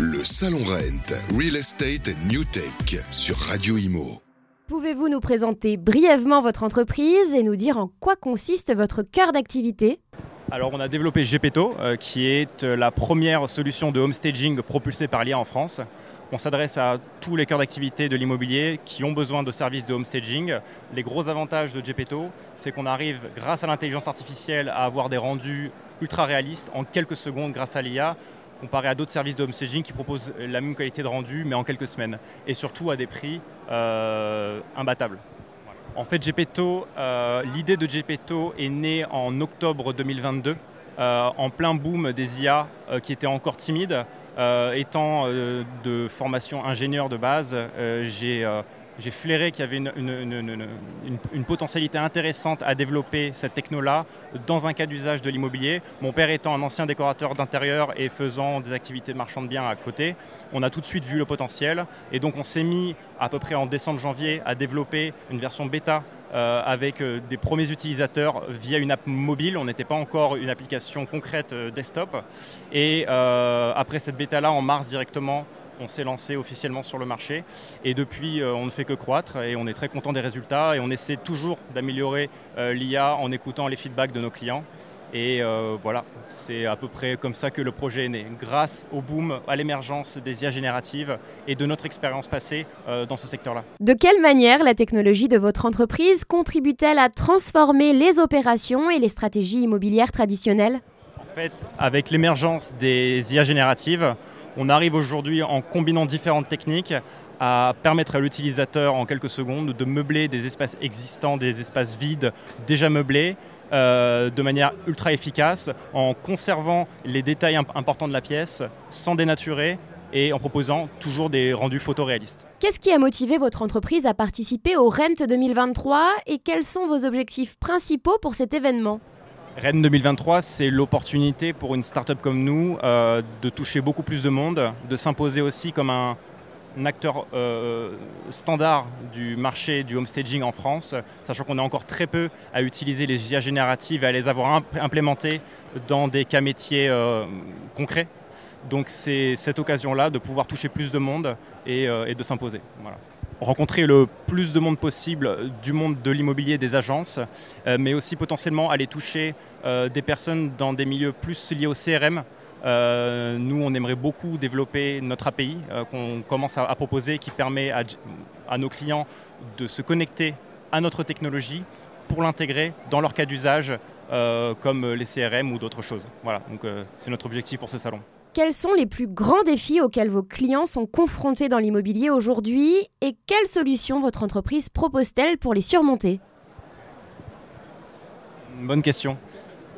Le Salon Rent, Real Estate New Tech sur Radio Imo. Pouvez-vous nous présenter brièvement votre entreprise et nous dire en quoi consiste votre cœur d'activité? Alors on a développé Gepetto, euh, qui est euh, la première solution de homestaging propulsée par l'IA en France. On s'adresse à tous les cœurs d'activité de l'immobilier qui ont besoin de services de homestaging. Les gros avantages de Gepetto, c'est qu'on arrive, grâce à l'intelligence artificielle, à avoir des rendus ultra réalistes en quelques secondes grâce à l'IA, comparé à d'autres services de homestaging qui proposent la même qualité de rendu, mais en quelques semaines. Et surtout à des prix euh, imbattables. En fait, Gepetto, euh, l'idée de Gepetto est née en octobre 2022, euh, en plein boom des IA qui étaient encore timides. étant de formation ingénieur de base, j'ai j'ai flairé qu'il y avait une, potentialité intéressante à développer cette techno-là dans un cas d'usage de l'immobilier. Mon père étant un ancien décorateur d'intérieur et faisant des activités de marchand de biens à côté, on a tout de suite vu le potentiel et donc on s'est mis à peu près en décembre janvier à développer une version bêta euh, avec euh, des premiers utilisateurs via une app mobile. On n'était pas encore une application concrète euh, desktop. Et après cette bêta-là, en mars directement, on s'est lancé officiellement sur le marché. Et depuis, euh, on ne fait que croître et on est très content des résultats et on essaie toujours d'améliorer euh, l'IA en écoutant les feedbacks de nos clients. Et euh, voilà, c'est à peu près comme ça que le projet est né, grâce au boom, à l'émergence des IA génératives et de notre expérience passée dans ce secteur-là. De quelle manière la technologie de votre entreprise contribue-t-elle à transformer les opérations et les stratégies immobilières traditionnelles? En fait, avec l'émergence des IA génératives, on arrive aujourd'hui en combinant différentes techniques à permettre à l'utilisateur en quelques secondes de meubler des espaces existants, des espaces vides déjà meublés, euh, de manière ultra efficace, en conservant les détails importants de la pièce, sans dénaturer et en proposant toujours des rendus photoréalistes. Qu'est-ce qui a motivé votre entreprise à participer au RENT 2023 et quels sont vos objectifs principaux pour cet événement? Rennes 2023, c'est l'opportunité pour une start-up comme nous euh, de toucher beaucoup plus de monde, de s'imposer aussi comme un, acteur euh, standard du marché du homestaging en France, sachant qu'on est encore très peu à utiliser les IA génératives et à les avoir implémentées dans des cas métiers euh, concrets. Donc c'est cette occasion-là de pouvoir toucher plus de monde et, de s'imposer. Rencontrer le plus de monde possible du monde de l'immobilier, des agences, euh, mais aussi potentiellement aller toucher euh, des personnes dans des milieux plus liés au CRM. Euh, nous, on aimerait beaucoup développer notre API qu'on commence à, proposer, qui permet à, à, nos clients de se connecter à notre technologie pour l'intégrer dans leur cas d'usage, comme les CRM ou d'autres choses. Voilà, donc c'est notre objectif pour ce salon. Quels sont les plus grands défis auxquels vos clients sont confrontés dans l'immobilier aujourd'hui et quelles solutions votre entreprise propose-t-elle pour les surmonter? Bonne question.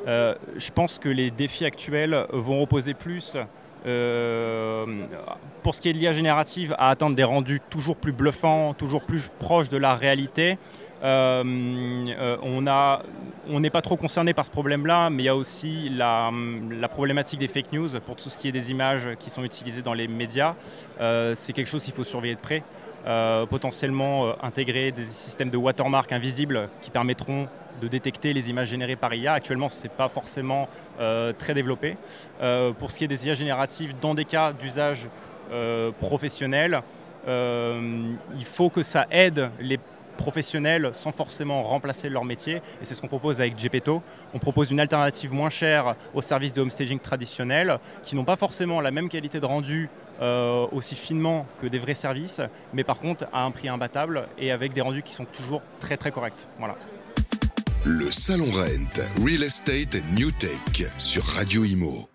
Euh, je pense que les défis actuels vont reposer plus euh, pour ce qui est de l'IA générative, à atteindre des rendus toujours plus bluffants, toujours plus proches de la réalité. Euh, euh, on n'est pas trop concerné par ce problème-là, mais il y a aussi la, problématique des fake news pour tout ce qui est des images qui sont utilisées dans les médias. C'est quelque chose qu'il faut surveiller de près. potentiellement intégrer des systèmes de watermark invisibles qui permettront de détecter les images générées par IA. Actuellement, ce n'est pas forcément très développé. pour ce qui est des IA génératives, dans des cas d'usage professionnel, il faut que ça aide les professionnels sans forcément remplacer leur métier. Et c'est ce qu'on propose avec Gepetto. On propose une alternative moins chère aux services de homestaging traditionnels qui n'ont pas forcément la même qualité de rendu euh, aussi finement que des vrais services, mais par contre à un prix imbattable et avec des rendus qui sont toujours très très corrects. Voilà. Le Salon Rent, Real Estate New Tech sur Radio Imo.